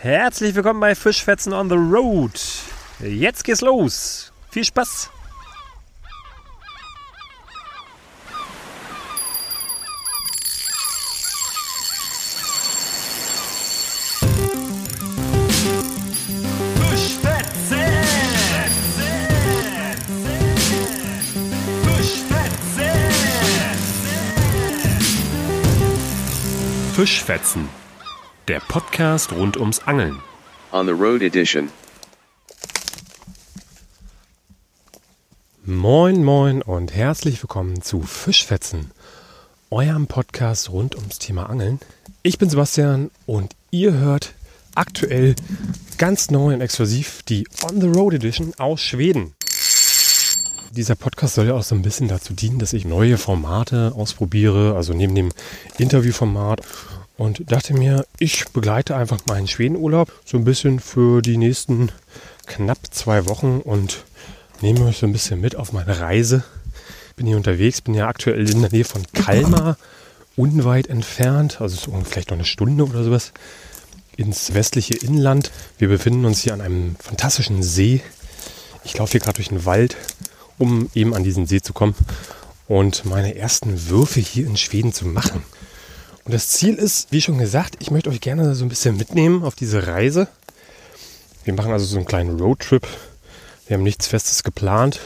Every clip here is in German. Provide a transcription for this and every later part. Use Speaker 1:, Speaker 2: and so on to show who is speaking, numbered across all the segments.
Speaker 1: Herzlich willkommen bei Fischfetzen on the Road. Jetzt geht's los. Viel Spaß.
Speaker 2: Fischfetzen, der Podcast rund ums Angeln.
Speaker 3: On the Road Edition.
Speaker 1: Moin, moin und herzlich willkommen zu Fischfetzen, eurem Podcast rund ums Thema Angeln. Ich bin Sebastian und ihr hört aktuell ganz neu und exklusiv die On the Road Edition aus Schweden. Dieser Podcast soll ja auch so ein bisschen dazu dienen, dass ich neue Formate ausprobiere, also neben dem Interviewformat. Und dachte mir, ich begleite einfach meinen Schwedenurlaub so ein bisschen für die nächsten knapp zwei Wochen und nehme euch so ein bisschen mit auf meine Reise. Bin hier unterwegs, bin ja aktuell in der Nähe von Kalmar, unweit entfernt, also so vielleicht noch eine Stunde oder sowas, ins westliche Inland. Wir befinden uns hier an einem fantastischen See. Ich laufe hier gerade durch den Wald um eben an diesen See zu kommen und meine ersten Würfe hier in Schweden zu machen. Und das Ziel ist, wie schon gesagt, ich möchte euch gerne so ein bisschen mitnehmen auf diese Reise. Wir machen also so einen kleinen Roadtrip. Wir haben nichts Festes geplant.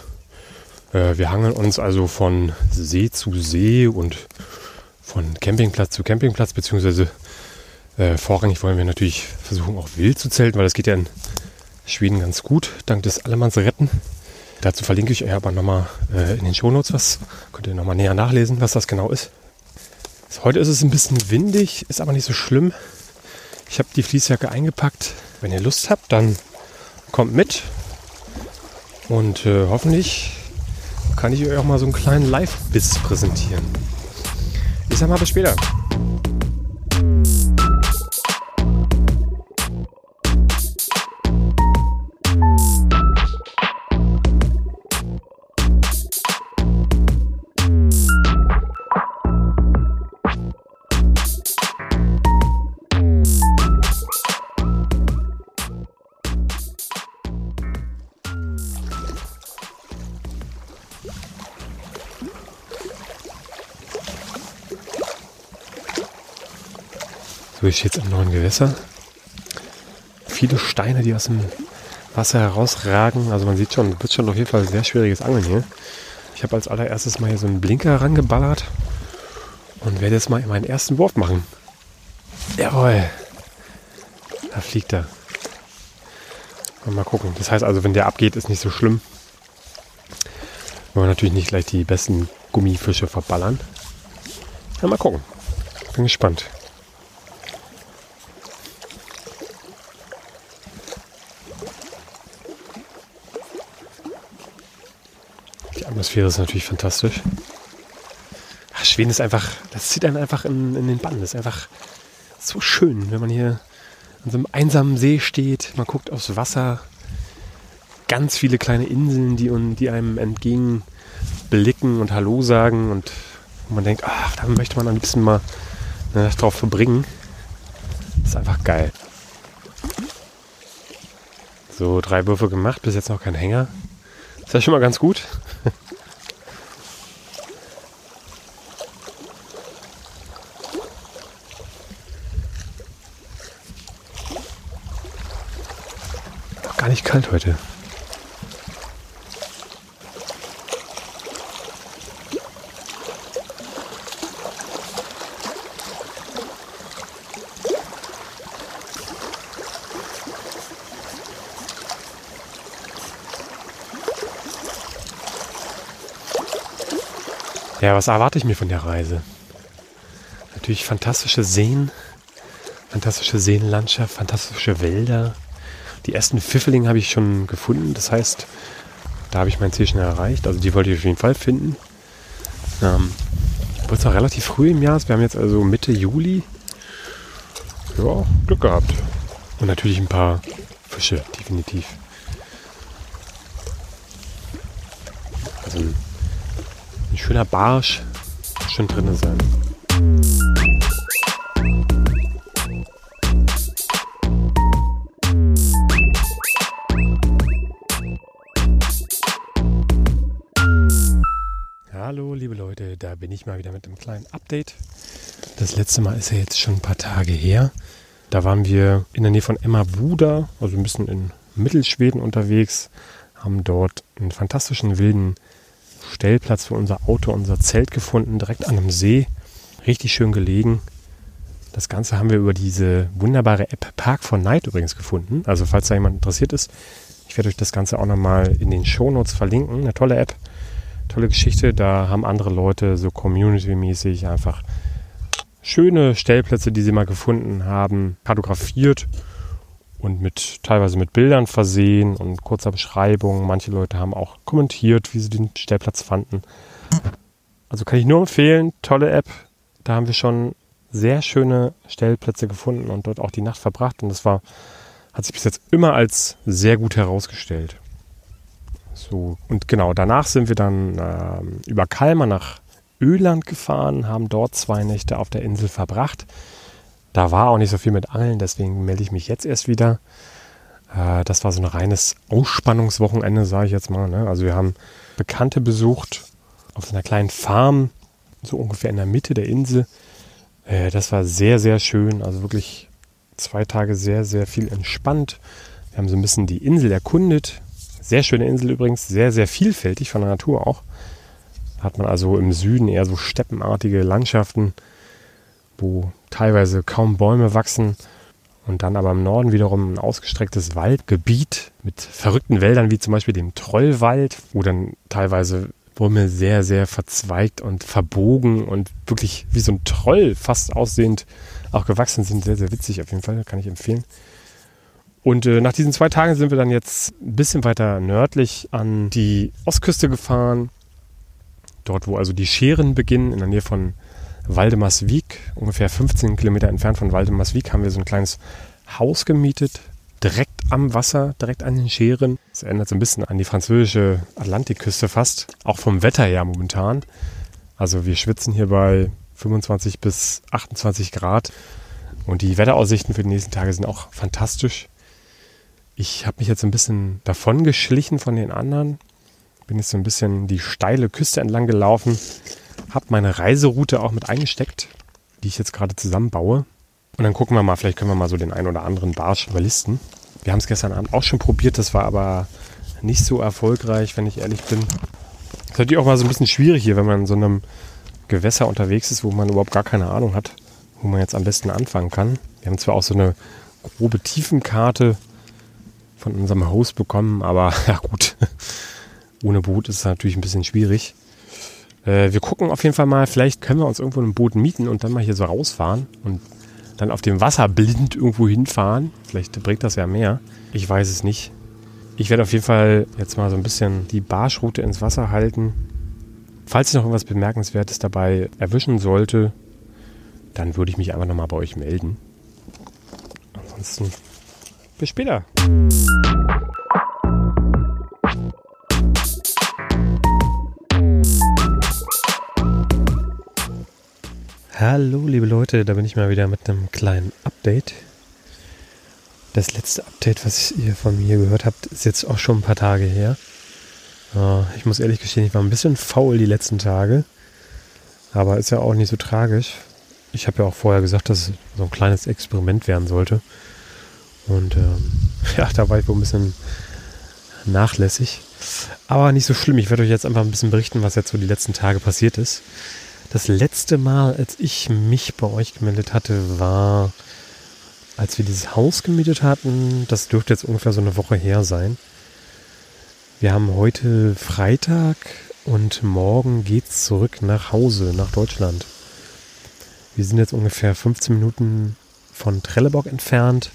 Speaker 1: Äh, wir hangeln uns also von See zu See und von Campingplatz zu Campingplatz, beziehungsweise äh, vorrangig wollen wir natürlich versuchen, auch wild zu zelten, weil das geht ja in Schweden ganz gut, dank des Allemanns Retten. Dazu verlinke ich euch aber nochmal äh, in den Shownotes was. Könnt ihr nochmal näher nachlesen, was das genau ist. Heute ist es ein bisschen windig, ist aber nicht so schlimm. Ich habe die Fließjacke eingepackt. Wenn ihr Lust habt, dann kommt mit. Und äh, hoffentlich kann ich euch auch mal so einen kleinen Live-Biss präsentieren. Ich sag mal bis später. Ich jetzt am neuen Gewässer. Viele Steine, die aus dem Wasser herausragen. Also man sieht schon, wird schon auf jeden Fall sehr schwieriges Angeln hier. Ich habe als allererstes mal hier so einen Blinker rangeballert und werde jetzt mal meinen ersten Wurf machen. Jawohl. Da fliegt er. Mal gucken. Das heißt also, wenn der abgeht, ist nicht so schlimm. Wollen wir natürlich nicht gleich die besten Gummifische verballern. Ja, mal gucken. Bin gespannt. Atmosphäre ist natürlich fantastisch. Ach, Schweden ist einfach, das zieht einen einfach in, in den Bann. Das ist einfach so schön, wenn man hier an so einem einsamen See steht. Man guckt aufs Wasser. Ganz viele kleine Inseln, die, die einem entgegenblicken und Hallo sagen. Und man denkt, ach, da möchte man am liebsten mal eine Nacht drauf verbringen. Das ist einfach geil. So, drei Würfe gemacht, bis jetzt noch kein Hänger. Ist ja schon mal ganz gut. Nicht kalt heute. Ja, was erwarte ich mir von der Reise? Natürlich fantastische Seen, fantastische Seenlandschaft, fantastische Wälder. Die ersten Pfifferlinge habe ich schon gefunden. Das heißt, da habe ich mein Ziel schon erreicht. Also die wollte ich auf jeden Fall finden. Ähm, Wurde es auch relativ früh im Jahr. Wir haben jetzt also Mitte Juli. Ja, Glück gehabt. Und natürlich ein paar Fische, definitiv. Also ein, ein schöner Barsch schon drin sein. Da bin ich mal wieder mit einem kleinen Update. Das letzte Mal ist ja jetzt schon ein paar Tage her. Da waren wir in der Nähe von Emma Buda, also ein bisschen in Mittelschweden unterwegs, haben dort einen fantastischen wilden Stellplatz für unser Auto, unser Zelt gefunden, direkt an einem See. Richtig schön gelegen. Das Ganze haben wir über diese wunderbare App Park for Night übrigens gefunden. Also falls da jemand interessiert ist, ich werde euch das Ganze auch nochmal in den Shownotes verlinken. Eine tolle App, tolle Geschichte. Da haben andere Leute so community-mäßig einfach schöne Stellplätze, die sie mal gefunden haben, kartografiert und mit teilweise mit Bildern versehen und kurzer Beschreibung. Manche Leute haben auch kommentiert, wie sie den Stellplatz fanden. Also kann ich nur empfehlen, tolle App. Da haben wir schon sehr schöne Stellplätze gefunden und dort auch die Nacht verbracht und das war hat sich bis jetzt immer als sehr gut herausgestellt. So, und genau, danach sind wir dann äh, über Kalmar nach Öland gefahren, haben dort zwei Nächte auf der Insel verbracht. Da war auch nicht so viel mit Angeln, deswegen melde ich mich jetzt erst wieder. Äh, das war so ein reines Ausspannungswochenende, sage ich jetzt mal. Ne? Also wir haben Bekannte besucht auf einer kleinen Farm, so ungefähr in der Mitte der Insel. Äh, das war sehr, sehr schön. Also wirklich zwei Tage sehr, sehr viel entspannt. Wir haben so ein bisschen die Insel erkundet. Sehr schöne Insel übrigens, sehr, sehr vielfältig von der Natur auch. Hat man also im Süden eher so steppenartige Landschaften, wo teilweise kaum Bäume wachsen. Und dann aber im Norden wiederum ein ausgestrecktes Waldgebiet mit verrückten Wäldern, wie zum Beispiel dem Trollwald, wo dann teilweise Bäume sehr, sehr verzweigt und verbogen und wirklich wie so ein Troll fast aussehend auch gewachsen sind. Sehr, sehr witzig auf jeden Fall, kann ich empfehlen. Und äh, nach diesen zwei Tagen sind wir dann jetzt ein bisschen weiter nördlich an die Ostküste gefahren. Dort, wo also die Scheren beginnen, in der Nähe von Waldemarsvik, ungefähr 15 Kilometer entfernt von Waldemarsvik, haben wir so ein kleines Haus gemietet, direkt am Wasser, direkt an den Scheren. Das erinnert so ein bisschen an die französische Atlantikküste fast, auch vom Wetter her momentan. Also wir schwitzen hier bei 25 bis 28 Grad. Und die Wetteraussichten für die nächsten Tage sind auch fantastisch. Ich habe mich jetzt ein bisschen davon geschlichen von den anderen. Bin jetzt so ein bisschen die steile Küste entlang gelaufen. Habe meine Reiseroute auch mit eingesteckt, die ich jetzt gerade zusammenbaue. Und dann gucken wir mal, vielleicht können wir mal so den einen oder anderen Barsch überlisten. Wir haben es gestern Abend auch schon probiert, das war aber nicht so erfolgreich, wenn ich ehrlich bin. Das ist natürlich auch mal so ein bisschen schwierig hier, wenn man in so einem Gewässer unterwegs ist, wo man überhaupt gar keine Ahnung hat, wo man jetzt am besten anfangen kann. Wir haben zwar auch so eine grobe Tiefenkarte von unserem Host bekommen, aber ja gut, ohne Boot ist es natürlich ein bisschen schwierig. Äh, wir gucken auf jeden Fall mal, vielleicht können wir uns irgendwo ein Boot mieten und dann mal hier so rausfahren und dann auf dem Wasser blind irgendwo hinfahren. Vielleicht bringt das ja mehr. Ich weiß es nicht. Ich werde auf jeden Fall jetzt mal so ein bisschen die Barschroute ins Wasser halten Falls ich noch irgendwas Bemerkenswertes dabei erwischen sollte, dann würde ich mich einfach nochmal bei euch melden. Ansonsten bis später. Hallo liebe Leute, da bin ich mal wieder mit einem kleinen Update. Das letzte Update, was ihr von mir gehört habt, ist jetzt auch schon ein paar Tage her. Ich muss ehrlich gestehen, ich war ein bisschen faul die letzten Tage. Aber ist ja auch nicht so tragisch. Ich habe ja auch vorher gesagt, dass es so ein kleines Experiment werden sollte. Und ähm, ja, da war ich wohl ein bisschen nachlässig. Aber nicht so schlimm. Ich werde euch jetzt einfach ein bisschen berichten, was jetzt so die letzten Tage passiert ist. Das letzte Mal, als ich mich bei euch gemeldet hatte, war, als wir dieses Haus gemietet hatten. Das dürfte jetzt ungefähr so eine Woche her sein. Wir haben heute Freitag und morgen geht's zurück nach Hause, nach Deutschland. Wir sind jetzt ungefähr 15 Minuten von Trelleborg entfernt,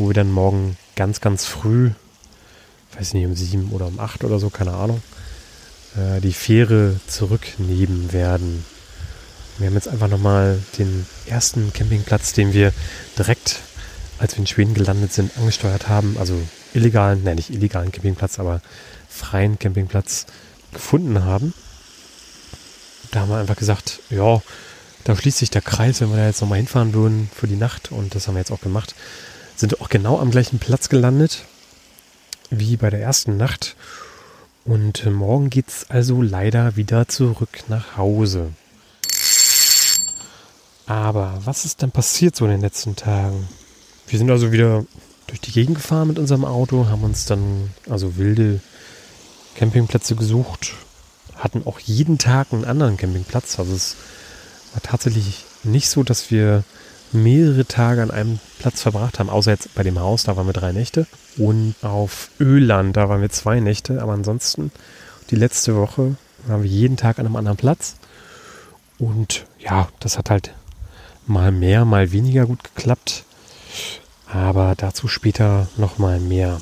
Speaker 1: wo wir dann morgen ganz, ganz früh, weiß nicht, um sieben oder um acht oder so, keine Ahnung, äh, die Fähre zurücknehmen werden. Wir haben jetzt einfach nochmal den ersten Campingplatz, den wir direkt, als wir in Schweden gelandet sind, angesteuert haben. Also illegalen, nein, nicht illegalen Campingplatz, aber freien Campingplatz gefunden haben. Da haben wir einfach gesagt, ja, da schließt sich der Kreis, wenn wir da jetzt nochmal hinfahren würden für die Nacht. Und das haben wir jetzt auch gemacht. Sind auch genau am gleichen Platz gelandet wie bei der ersten Nacht. Und äh, morgen geht's also leider wieder zurück nach Hause. Aber was ist denn passiert so in den letzten Tagen? Wir sind also wieder durch die Gegend gefahren mit unserem Auto, haben uns dann also wilde Campingplätze gesucht, hatten auch jeden Tag einen anderen Campingplatz. Also es war tatsächlich nicht so, dass wir mehrere Tage an einem Platz verbracht haben, außer jetzt bei dem Haus, da waren wir drei Nächte. Und auf Öland, da waren wir zwei Nächte, aber ansonsten die letzte Woche waren wir jeden Tag an einem anderen Platz. Und ja, das hat halt mal mehr, mal weniger gut geklappt. Aber dazu später nochmal mehr.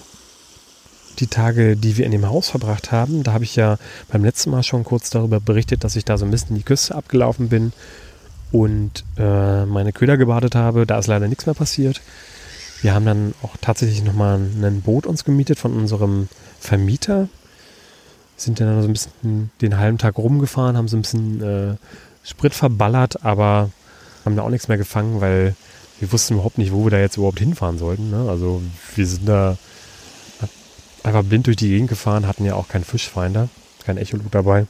Speaker 1: Die Tage, die wir in dem Haus verbracht haben, da habe ich ja beim letzten Mal schon kurz darüber berichtet, dass ich da so ein bisschen die Küste abgelaufen bin und äh, meine Köder gebadet habe. Da ist leider nichts mehr passiert. Wir haben dann auch tatsächlich nochmal ein Boot uns gemietet von unserem Vermieter. Sind dann so ein bisschen den halben Tag rumgefahren, haben so ein bisschen äh, Sprit verballert, aber haben da auch nichts mehr gefangen, weil wir wussten überhaupt nicht, wo wir da jetzt überhaupt hinfahren sollten. Ne? Also wir sind da einfach blind durch die Gegend gefahren, hatten ja auch keinen Fischfinder, kein Echolot dabei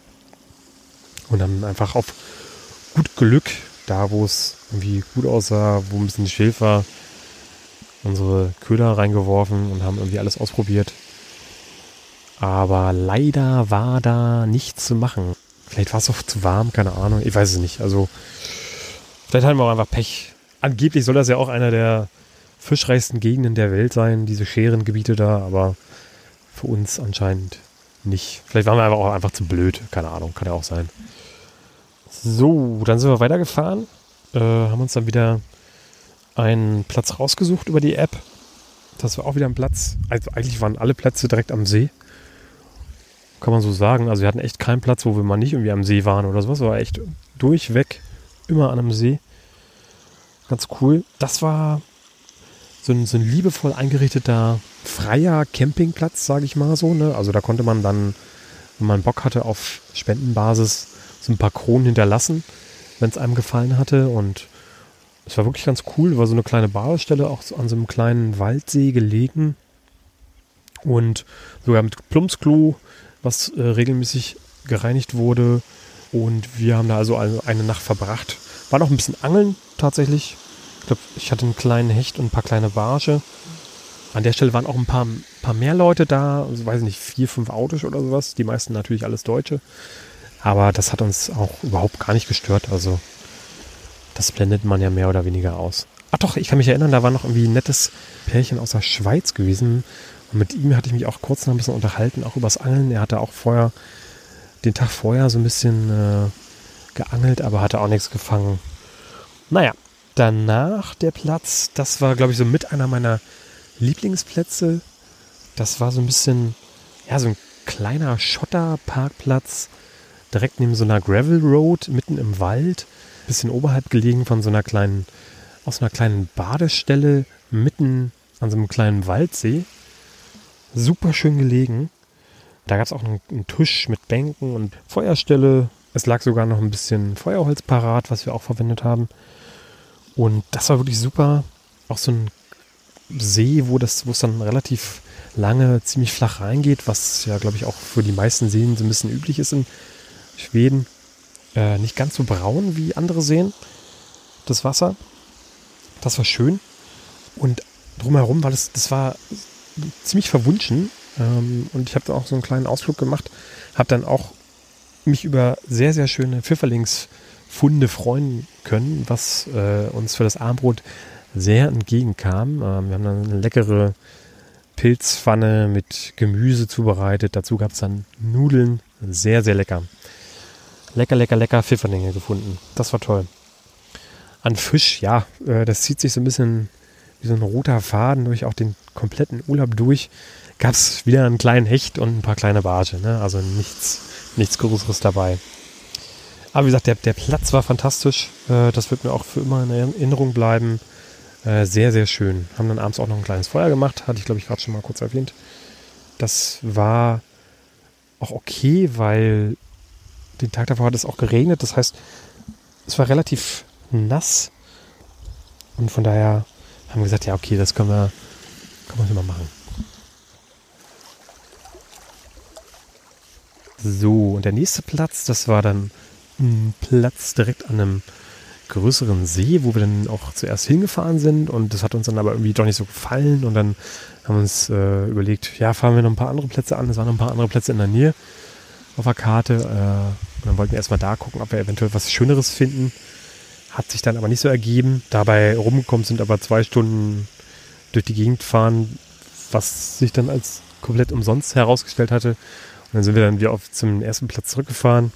Speaker 1: und haben einfach auf gut Glück da, wo es irgendwie gut aussah, wo ein bisschen Schilf war, unsere Köder reingeworfen und haben irgendwie alles ausprobiert. Aber leider war da nichts zu machen. Vielleicht war es auch zu warm, keine Ahnung. Ich weiß es nicht. Also, vielleicht hatten wir auch einfach Pech. Angeblich soll das ja auch einer der fischreichsten Gegenden der Welt sein, diese Scherengebiete da, aber für uns anscheinend nicht. Vielleicht waren wir einfach auch einfach zu blöd. Keine Ahnung, kann ja auch sein. So, dann sind wir weitergefahren, äh, haben uns dann wieder einen Platz rausgesucht über die App. Das war auch wieder ein Platz. Also eigentlich waren alle Plätze direkt am See. Kann man so sagen. Also wir hatten echt keinen Platz, wo wir mal nicht irgendwie am See waren oder sowas. War echt durchweg immer an einem See. Ganz cool. Das war so ein, so ein liebevoll eingerichteter freier Campingplatz, sage ich mal so. Ne? Also da konnte man dann, wenn man Bock hatte, auf Spendenbasis so ein paar Kronen hinterlassen, wenn es einem gefallen hatte. Und es war wirklich ganz cool. War so eine kleine Badestelle, auch so an so einem kleinen Waldsee gelegen. Und sogar mit Plumpsklo, was äh, regelmäßig gereinigt wurde. Und wir haben da also eine Nacht verbracht. War noch ein bisschen Angeln tatsächlich. Ich glaube, ich hatte einen kleinen Hecht und ein paar kleine Barsche. An der Stelle waren auch ein paar, paar mehr Leute da, also weiß ich nicht, vier, fünf Autos oder sowas. Die meisten natürlich alles Deutsche. Aber das hat uns auch überhaupt gar nicht gestört. Also das blendet man ja mehr oder weniger aus. Ach doch, ich kann mich erinnern, da war noch irgendwie ein nettes Pärchen aus der Schweiz gewesen. Und mit ihm hatte ich mich auch kurz noch ein bisschen unterhalten, auch übers Angeln. Er hatte auch vorher, den Tag vorher so ein bisschen äh, geangelt, aber hatte auch nichts gefangen. Naja, danach der Platz, das war, glaube ich, so mit einer meiner Lieblingsplätze. Das war so ein bisschen, ja, so ein kleiner Schotterparkplatz direkt neben so einer Gravel Road, mitten im Wald, bisschen oberhalb gelegen von so einer kleinen, aus einer kleinen Badestelle, mitten an so einem kleinen Waldsee. Super schön gelegen. Da gab es auch einen, einen Tisch mit Bänken und Feuerstelle. Es lag sogar noch ein bisschen Feuerholz parat, was wir auch verwendet haben. Und das war wirklich super. Auch so ein See, wo es dann relativ lange ziemlich flach reingeht, was ja, glaube ich, auch für die meisten Seen so ein bisschen üblich ist in Schweden. Äh, nicht ganz so braun wie andere Seen, das Wasser. Das war schön. Und drumherum war das, das war ziemlich verwunschen. Ähm, und ich habe da auch so einen kleinen Ausflug gemacht. Habe dann auch mich über sehr, sehr schöne Pfifferlingsfunde freuen können, was äh, uns für das Armbrot sehr entgegenkam. Ähm, wir haben dann eine leckere Pilzpfanne mit Gemüse zubereitet. Dazu gab es dann Nudeln. Sehr, sehr lecker. Lecker, lecker, lecker Pfifferlinge gefunden. Das war toll. An Fisch, ja, äh, das zieht sich so ein bisschen wie so ein roter Faden durch auch den kompletten Urlaub durch. Gab es wieder einen kleinen Hecht und ein paar kleine Barsche. Ne? Also nichts, nichts Größeres dabei. Aber wie gesagt, der, der Platz war fantastisch. Äh, das wird mir auch für immer in Erinnerung bleiben. Äh, sehr, sehr schön. Haben dann abends auch noch ein kleines Feuer gemacht. Hatte ich, glaube ich, gerade schon mal kurz erwähnt. Das war auch okay, weil den Tag davor hat es auch geregnet. Das heißt, es war relativ nass. Und von daher haben wir gesagt, ja, okay, das können wir, können wir mal machen. So, und der nächste Platz, das war dann ein Platz direkt an einem größeren See, wo wir dann auch zuerst hingefahren sind und das hat uns dann aber irgendwie doch nicht so gefallen und dann haben wir uns äh, überlegt, ja, fahren wir noch ein paar andere Plätze an. Es waren noch ein paar andere Plätze in der Nähe auf der Karte. Äh, und dann wollten wir erstmal da gucken, ob wir eventuell was Schöneres finden. Hat sich dann aber nicht so ergeben. Dabei rumgekommen sind aber zwei Stunden durch die Gegend fahren, was sich dann als komplett umsonst herausgestellt hatte. Und dann sind wir dann wieder auf zum ersten Platz zurückgefahren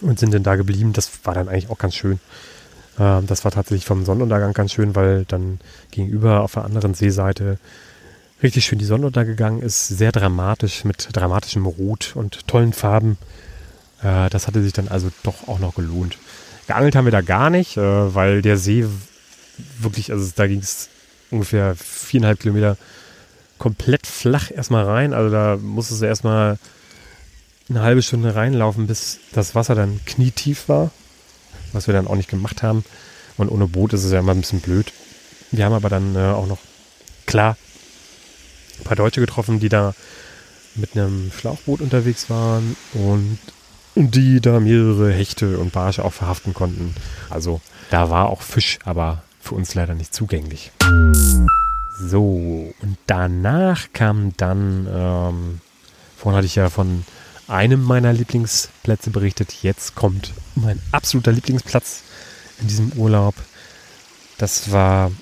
Speaker 1: und sind dann da geblieben. Das war dann eigentlich auch ganz schön. Ähm, das war tatsächlich vom Sonnenuntergang ganz schön, weil dann gegenüber auf der anderen Seeseite richtig schön die Sonne untergegangen ist. Sehr dramatisch mit dramatischem Rot und tollen Farben. Äh, das hatte sich dann also doch auch noch gelohnt. Geangelt haben wir da gar nicht, äh, weil der See wirklich, also da ging es ungefähr viereinhalb Kilometer komplett flach erstmal rein. Also da musstest du erstmal eine halbe Stunde reinlaufen, bis das Wasser dann knietief war. Was wir dann auch nicht gemacht haben. Und ohne Boot ist es ja immer ein bisschen blöd. Wir haben aber dann äh, auch noch, klar, ein paar Deutsche getroffen, die da mit einem Schlauchboot unterwegs waren und die da mehrere Hechte und Barsche auch verhaften konnten. Also da war auch Fisch, aber für uns leider nicht zugänglich. So, und danach kam dann, ähm, vorhin hatte ich ja von einem meiner Lieblingsplätze berichtet. Jetzt kommt mein absoluter Lieblingsplatz in diesem Urlaub. Das war,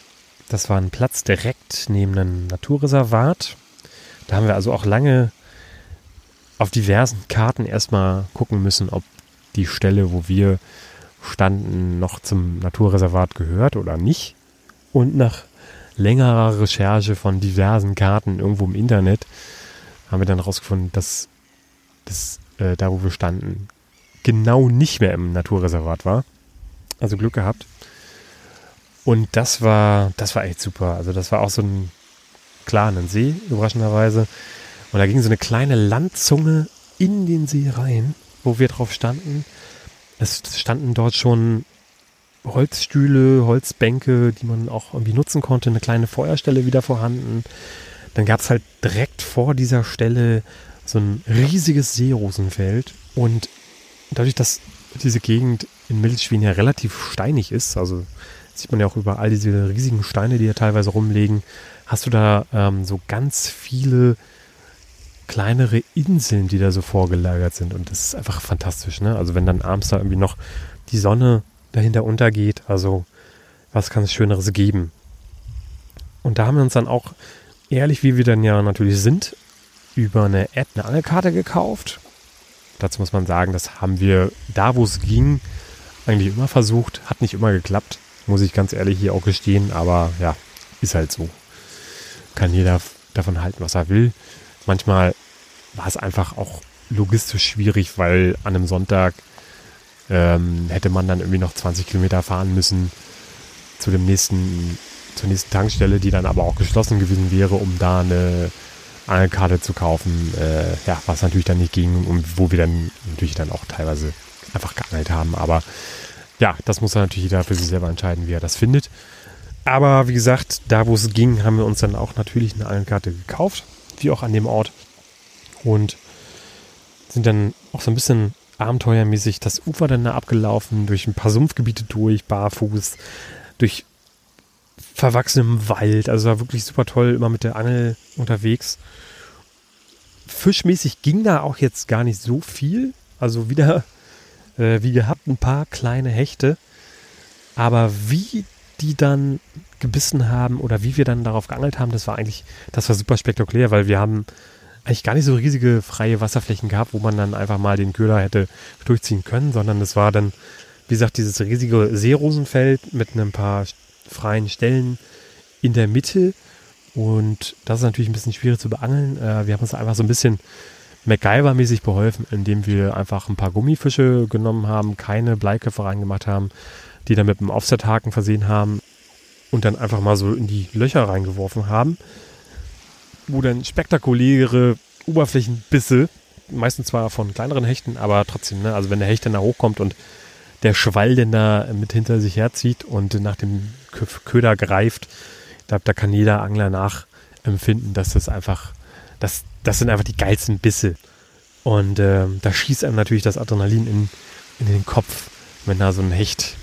Speaker 1: das war ein Platz direkt neben einem Naturreservat. Da haben wir also auch lange auf diversen Karten erstmal gucken müssen, ob die Stelle, wo wir standen, noch zum Naturreservat gehört oder nicht. Und nach längerer Recherche von diversen Karten irgendwo im Internet haben wir dann herausgefunden, dass das äh, da, wo wir standen, genau nicht mehr im Naturreservat war. Also Glück gehabt. Und das war, das war echt super. Also das war auch so ein, klar, See, überraschenderweise. Und da ging so eine kleine Landzunge in den See rein, wo wir drauf standen. Es standen dort schon Holzstühle, Holzbänke, die man auch irgendwie nutzen konnte, eine kleine Feuerstelle wieder vorhanden. Dann gab es halt direkt vor dieser Stelle so ein riesiges Seerosenfeld und dadurch, dass diese Gegend in Mittelschweden ja relativ steinig ist, also sieht man ja auch überall diese riesigen Steine, die ja teilweise rumlegen, hast du da ähm, so ganz viele kleinere Inseln, die da so vorgelagert sind und das ist einfach fantastisch, ne? Also wenn dann abends da irgendwie noch die Sonne dahinter untergeht, also was kann es Schöneres geben? Und da haben wir uns dann auch, ehrlich wie wir dann ja natürlich sind, über eine App eine Angelkarte gekauft. Dazu muss man sagen, das haben wir da, wo es ging, eigentlich immer versucht. Hat nicht immer geklappt, muss ich ganz ehrlich hier auch gestehen. Aber ja, ist halt so. Kann jeder davon halten, was er will. Manchmal war es einfach auch logistisch schwierig, weil an einem Sonntag ähm, hätte man dann irgendwie noch 20 Kilometer fahren müssen zu dem nächsten, zur nächsten Tankstelle, die dann aber auch geschlossen gewesen wäre, um da eine Angelkarte zu kaufen, äh, ja, was natürlich dann nicht ging und wo wir dann natürlich dann auch teilweise einfach geangelt haben. Aber ja, das muss dann natürlich jeder für sich selber entscheiden, wie er das findet. Aber wie gesagt, da wo es ging, haben wir uns dann auch natürlich eine Angelkarte gekauft, wie auch an dem Ort. Und sind dann auch so ein bisschen abenteuermäßig das Ufer dann da abgelaufen, durch ein paar Sumpfgebiete durch, barfuß, durch verwachsenem Wald. Also war wirklich super toll, immer mit der Angel unterwegs. Fischmäßig ging da auch jetzt gar nicht so viel. Also wieder, äh, wie gehabt, ein paar kleine Hechte. Aber wie die dann gebissen haben oder wie wir dann darauf geangelt haben, das war eigentlich, das war super spektakulär, weil wir haben eigentlich gar nicht so riesige freie Wasserflächen gehabt, wo man dann einfach mal den Köder hätte durchziehen können, sondern es war dann, wie gesagt, dieses riesige Seerosenfeld mit ein paar freien Stellen in der Mitte. Und das ist natürlich ein bisschen schwierig zu beangeln. Äh, wir haben uns einfach so ein bisschen MacGyver-mäßig beholfen, indem wir einfach ein paar Gummifische genommen haben, keine Bleiköpfe reingemacht haben, die dann mit einem Offset-Haken versehen haben und dann einfach mal so in die Löcher reingeworfen haben, wo dann spektakuläre Oberflächenbisse, meistens zwar von kleineren Hechten, aber trotzdem, ne? also wenn der Hecht dann da hochkommt und der Schwall denn da mit hinter sich herzieht und nach dem Köder greift, da, da kann jeder Angler nachempfinden, dass das einfach, das, das sind einfach die geilsten Bisse. Und äh, da schießt einem natürlich das Adrenalin in, in den Kopf, wenn da so ein Hecht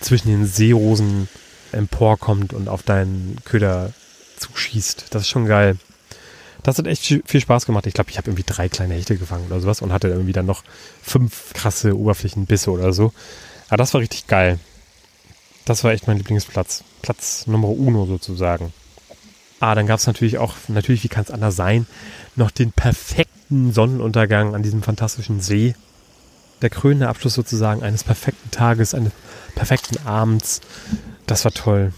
Speaker 1: zwischen den Seerosen emporkommt und auf deinen Köder zuschießt. Das ist schon geil. Das hat echt viel Spaß gemacht. Ich glaube, ich habe irgendwie drei kleine Hechte gefangen oder sowas und hatte irgendwie dann noch fünf krasse Oberflächenbisse oder so. Aber das war richtig geil. Das war echt mein Lieblingsplatz. Platz Nummer uno sozusagen. Ah, dann gab es natürlich auch, natürlich, wie kann es anders sein, noch den perfekten Sonnenuntergang an diesem fantastischen See. Der krönende Abschluss sozusagen eines perfekten Tages, eines perfekten Abends. Das war toll.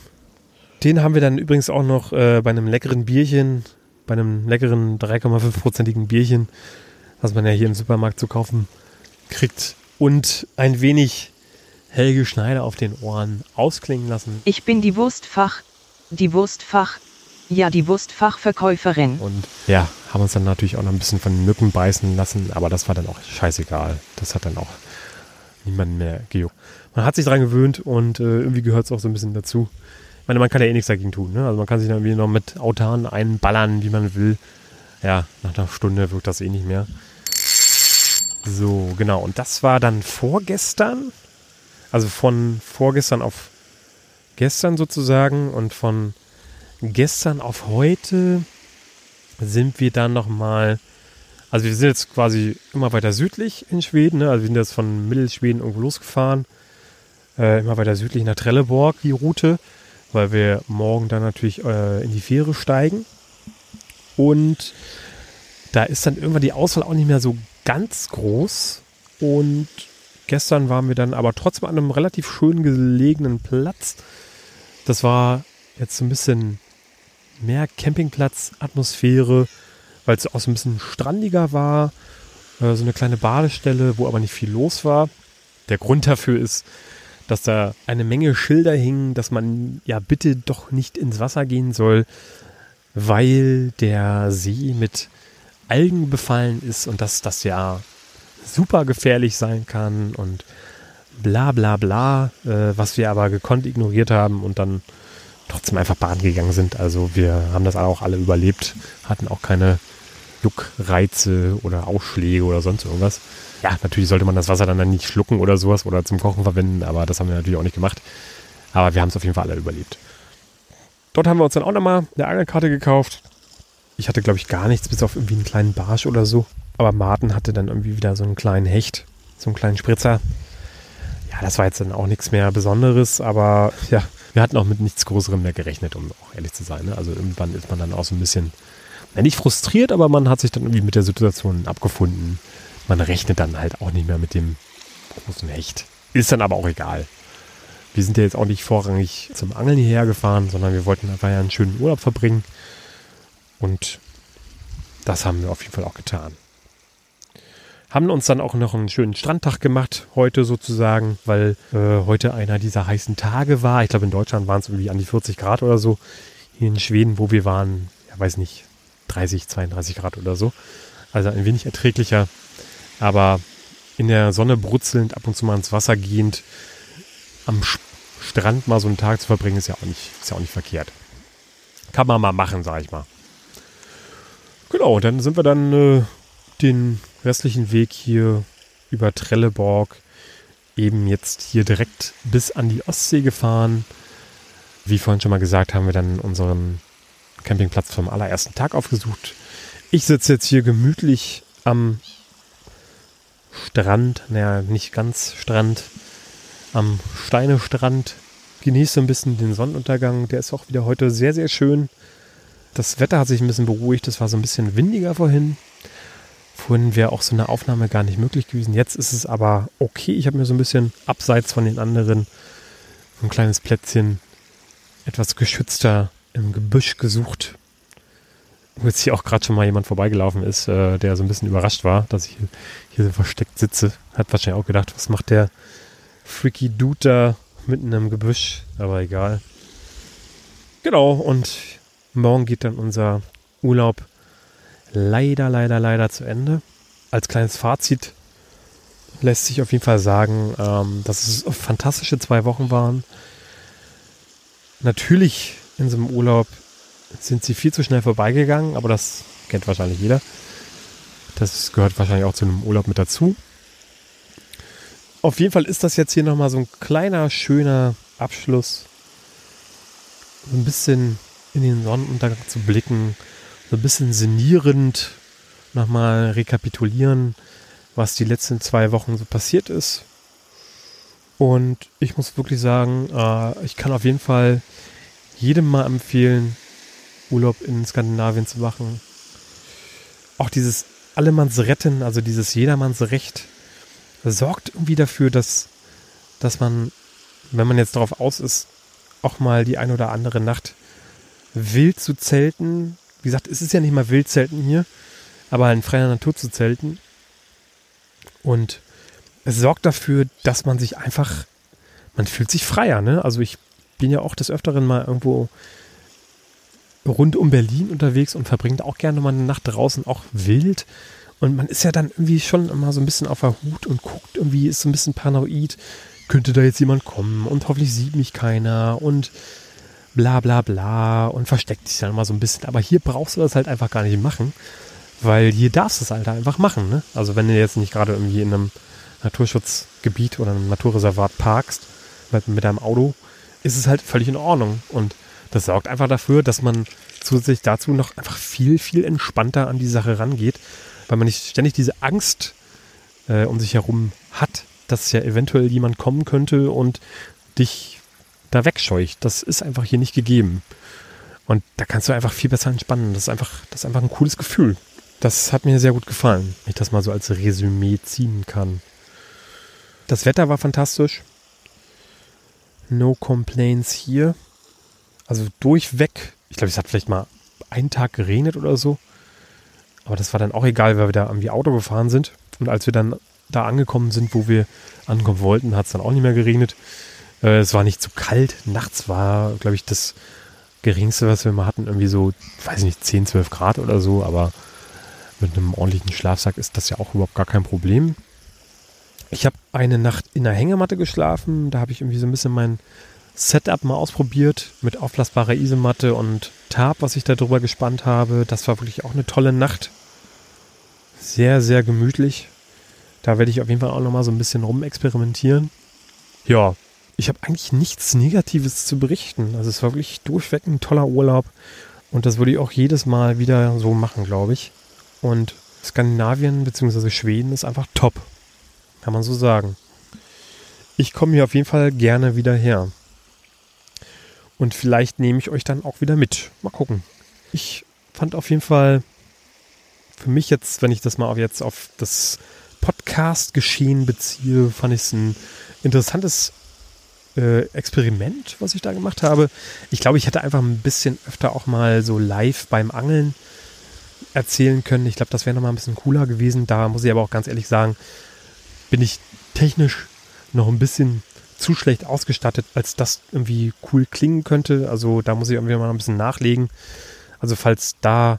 Speaker 1: Den haben wir dann übrigens auch noch äh, bei einem leckeren Bierchen, bei einem leckeren 3,5-prozentigen Bierchen, was man ja hier im Supermarkt zu kaufen kriegt, und ein wenig Helge Schneider auf den Ohren ausklingen lassen.
Speaker 4: Ich bin die Wurstfach, die Wurstfach, ja, die Wurstfachverkäuferin.
Speaker 1: Und ja, haben uns dann natürlich auch noch ein bisschen von Mücken beißen lassen, aber das war dann auch scheißegal. Das hat dann auch niemanden mehr gejuckt. Man hat sich daran gewöhnt und äh, irgendwie gehört es auch so ein bisschen dazu. Ich meine, man kann ja eh nichts dagegen tun. Ne? Also man kann sich dann irgendwie noch mit Autan einballern, wie man will. Ja, nach einer Stunde wirkt das eh nicht mehr. So, genau. Und das war dann vorgestern. Also von vorgestern auf gestern sozusagen und von gestern auf heute sind wir dann nochmal, also wir sind jetzt quasi immer weiter südlich in Schweden, ne? also wir sind jetzt von Mittelschweden irgendwo losgefahren, äh, immer weiter südlich nach Trelleborg die Route, weil wir morgen dann natürlich äh, in die Fähre steigen und da ist dann irgendwann die Auswahl auch nicht mehr so ganz groß und gestern waren wir dann aber trotzdem an einem relativ schön gelegenen Platz. Das war jetzt so ein bisschen mehr Campingplatz-Atmosphäre, weil es auch so ein bisschen strandiger war. Äh, so eine kleine Badestelle, wo aber nicht viel los war. Der Grund dafür ist, dass da eine Menge Schilder hingen, dass man ja bitte doch nicht ins Wasser gehen soll, weil der See mit Algen befallen ist und dass das ja super gefährlich sein kann und bla bla bla, äh, was wir aber gekonnt ignoriert haben und dann trotzdem einfach baden gegangen sind. Also wir haben das auch alle überlebt, hatten auch keine Juckreize oder Ausschläge oder sonst irgendwas. Ja, natürlich sollte man das Wasser dann, dann nicht schlucken oder sowas oder zum Kochen verwenden, aber das haben wir natürlich auch nicht gemacht. Aber wir haben es auf jeden Fall alle überlebt. Dort haben wir uns dann auch nochmal eine Angelkarte gekauft. Ich hatte, glaube ich, gar nichts, bis auf irgendwie einen kleinen Barsch oder so. Aber Martin hatte dann irgendwie wieder so einen kleinen Hecht, so einen kleinen Spritzer. Ja, das war jetzt dann auch nichts mehr Besonderes, aber ja, wir hatten auch mit nichts Größerem mehr gerechnet, um auch ehrlich zu sein. Ne? Also irgendwann ist man dann auch so ein bisschen, ja, nicht frustriert, aber man hat sich dann irgendwie mit der Situation abgefunden. Man rechnet dann halt auch nicht mehr mit dem großen Hecht. Ist dann aber auch egal. Wir sind ja jetzt auch nicht vorrangig zum Angeln hierher gefahren, sondern wir wollten einfach ja einen schönen Urlaub verbringen. Und das haben wir auf jeden Fall auch getan. Haben uns dann auch noch einen schönen Strandtag gemacht, heute sozusagen, weil äh, heute einer dieser heißen Tage war. Ich glaube, in Deutschland waren es irgendwie an die 40 Grad oder so. Hier in Schweden, wo wir waren, ja, weiß nicht, 30, 32 Grad oder so. Also ein wenig erträglicher. Aber in der Sonne brutzelnd, ab und zu mal ins Wasser gehend, am Strand mal so einen Tag zu verbringen, ist ja auch nicht, ist ja auch nicht verkehrt. Kann man mal machen, sag ich mal. Genau, dann sind wir dann äh, den restlichen Weg hier über Trelleborg eben jetzt hier direkt bis an die Ostsee gefahren. Wie vorhin schon mal gesagt, haben wir dann unseren Campingplatz vom allerersten Tag aufgesucht. Ich sitze jetzt hier gemütlich am Strand, naja, nicht ganz Strand, am Steinestrand. Genieße ein bisschen den Sonnenuntergang. Der ist auch wieder heute sehr, sehr schön. Das Wetter hat sich ein bisschen beruhigt. Es war so ein bisschen windiger vorhin. Vorhin wäre auch so eine Aufnahme gar nicht möglich gewesen. Jetzt ist es aber okay. Ich habe mir so ein bisschen abseits von den anderen ein kleines Plätzchen etwas geschützter im Gebüsch gesucht. Wo jetzt hier auch gerade schon mal jemand vorbeigelaufen ist, äh, der so ein bisschen überrascht war, dass ich hier, hier so versteckt sitze. Hat wahrscheinlich auch gedacht, was macht der freaky Dude da mitten im Gebüsch? Aber egal. Genau, und morgen geht dann unser Urlaub leider, leider, leider zu Ende. Als kleines Fazit lässt sich auf jeden Fall sagen, ähm, dass es fantastische zwei Wochen waren. Natürlich in so einem Urlaub sind sie viel zu schnell vorbeigegangen, aber das kennt wahrscheinlich jeder. Das gehört wahrscheinlich auch zu einem Urlaub mit dazu. Auf jeden Fall ist das jetzt hier nochmal so ein kleiner, schöner Abschluss. So ein bisschen in den Sonnenuntergang zu blicken. So ein bisschen sinnierend nochmal rekapitulieren, was die letzten zwei Wochen so passiert ist. Und ich muss wirklich sagen, äh, ich kann auf jeden Fall jedem mal empfehlen, Urlaub in Skandinavien zu machen. Auch dieses Allemanns Retten, also dieses Jedermanns Recht, sorgt irgendwie dafür, dass, dass man, wenn man jetzt darauf aus ist, auch mal die ein oder andere Nacht wild zu zelten. Wie gesagt, es ist ja nicht mal wild zelten hier, aber in freier Natur zu zelten. Und es sorgt dafür, dass man sich einfach, man fühlt sich freier, ne? Also ich bin ja auch des Öfteren mal irgendwo rund um Berlin unterwegs und verbringt auch gerne mal eine Nacht draußen, auch wild. Und man ist ja dann irgendwie schon immer so ein bisschen auf der Hut und guckt irgendwie, ist so ein bisschen paranoid. Könnte da jetzt jemand kommen und hoffentlich sieht mich keiner und bla bla bla und versteckt sich dann mal so ein bisschen. Aber hier brauchst du das halt einfach gar nicht machen, weil hier darfst du es halt einfach machen. Ne? Also wenn du jetzt nicht gerade irgendwie in einem Naturschutzgebiet oder einem Naturreservat parkst mit, mit deinem Auto, ist es halt völlig in Ordnung. Und das sorgt einfach dafür, dass man zusätzlich dazu noch einfach viel, viel entspannter an die Sache rangeht, weil man nicht ständig diese Angst äh, um sich herum hat, dass ja eventuell jemand kommen könnte und dich da wegscheucht. Das ist einfach hier nicht gegeben. Und da kannst du einfach viel besser entspannen. Das ist einfach, das ist einfach ein cooles Gefühl. Das hat mir sehr gut gefallen, wenn ich das mal so als Resümee ziehen kann. Das Wetter war fantastisch. No complaints hier. Also durchweg. Ich glaube, es hat vielleicht mal einen Tag geregnet oder so. Aber das war dann auch egal, weil wir da irgendwie Auto gefahren sind. Und als wir dann da angekommen sind, wo wir ankommen wollten, hat es dann auch nicht mehr geregnet. Äh, es war nicht zu kalt. Nachts war, glaube ich, das geringste, was wir mal hatten, irgendwie so, weiß nicht, 10, 12 Grad oder so. Aber mit einem ordentlichen Schlafsack ist das ja auch überhaupt gar kein Problem. Ich habe eine Nacht in der Hängematte geschlafen. Da habe ich irgendwie so ein bisschen mein Setup mal ausprobiert mit auflassbarer Isomatte und Tarp, was ich da drüber gespannt habe. Das war wirklich auch eine tolle Nacht. Sehr, sehr gemütlich. Da werde ich auf jeden Fall auch nochmal so ein bisschen rumexperimentieren. Ja, ich habe eigentlich nichts Negatives zu berichten. Also es war wirklich durchweg ein toller Urlaub. Und das würde ich auch jedes Mal wieder so machen, glaube ich. Und Skandinavien bzw. Schweden ist einfach top. Kann man so sagen. Ich komme hier auf jeden Fall gerne wieder her. Und vielleicht nehme ich euch dann auch wieder mit. Mal gucken. Ich fand auf jeden Fall für mich jetzt, wenn ich das mal jetzt auf das Podcast-Geschehen beziehe, fand ich es ein interessantes äh, Experiment, was ich da gemacht habe. Ich glaube, ich hätte einfach ein bisschen öfter auch mal so live beim Angeln erzählen können. Ich glaube, das wäre nochmal ein bisschen cooler gewesen. Da muss ich aber auch ganz ehrlich sagen, bin ich technisch noch ein bisschen zu schlecht ausgestattet, als das irgendwie cool klingen könnte. Also da muss ich irgendwie mal ein bisschen nachlegen. Also falls da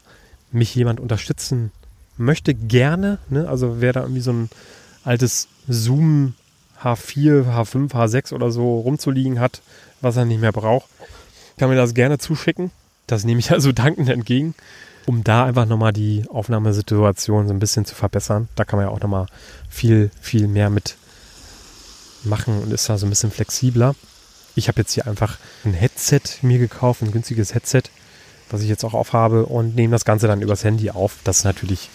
Speaker 1: mich jemand unterstützen möchte, gerne. Ne? Also wer da irgendwie so ein altes Zoom H4, H5, H6 oder so rumzuliegen hat, was er nicht mehr braucht, kann mir das gerne zuschicken. Das nehme ich also dankend entgegen, um da einfach nochmal die Aufnahmesituation so ein bisschen zu verbessern. Da kann man ja auch nochmal viel, viel mehr mit machen und ist da so ein bisschen flexibler. Ich habe jetzt hier einfach ein Headset mir gekauft, ein günstiges Headset, was ich jetzt auch aufhabe und nehme das Ganze dann übers Handy auf. Das ist natürlich,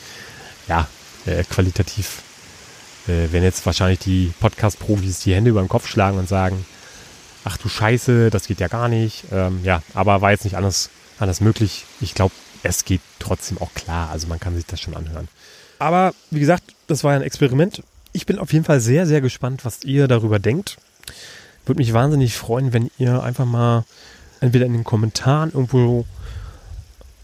Speaker 1: ja, äh, qualitativ, äh, wenn jetzt wahrscheinlich die Podcast-Profis die Hände über den Kopf schlagen und sagen, ach du Scheiße, das geht ja gar nicht. Ähm, ja, aber war jetzt nicht anders, anders möglich. Ich glaube, es geht trotzdem auch klar. Also man kann sich das schon anhören. Aber wie gesagt, das war ein Experiment ich bin auf jeden Fall sehr, sehr gespannt, was ihr darüber denkt. Würde mich wahnsinnig freuen, wenn ihr einfach mal entweder in den Kommentaren irgendwo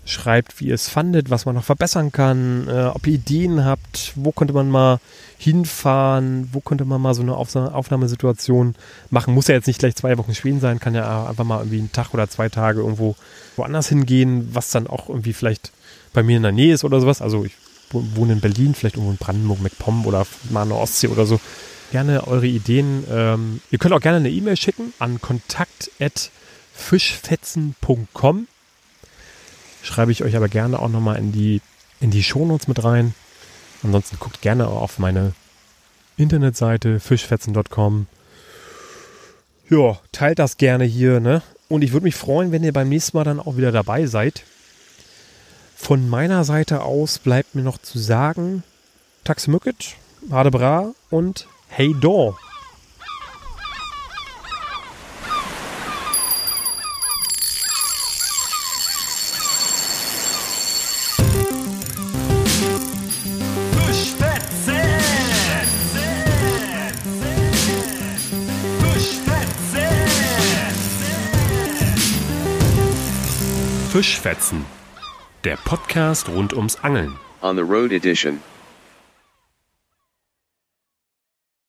Speaker 1: schreibt, wie ihr es fandet, was man noch verbessern kann, äh, ob ihr Ideen habt, wo könnte man mal hinfahren, wo könnte man mal so eine Aufnahmesituation machen. Muss ja jetzt nicht gleich zwei Wochen Schweden sein, kann ja einfach mal irgendwie einen Tag oder zwei Tage irgendwo woanders hingehen, was dann auch irgendwie vielleicht bei mir in der Nähe ist oder sowas. Also ich wohne in Berlin, vielleicht irgendwo in Brandenburg, MacPom oder mal in der Ostsee oder so. Gerne eure Ideen. Ähm, ihr könnt auch gerne eine E-Mail schicken an kontakt.fischfetzen.com. Schreibe ich euch aber gerne auch nochmal in die, in die Shownotes mit rein. Ansonsten guckt gerne auf meine Internetseite fischfetzen.com. Ja, teilt das gerne hier, ne? Und ich würde mich freuen, wenn ihr beim nächsten Mal dann auch wieder dabei seid. Von meiner Seite aus bleibt mir noch zu sagen, Tax Mücket, Hadebra und Hey Do.
Speaker 2: Fischfetzen. Der Podcast rund ums Angeln.
Speaker 3: On the Road Edition.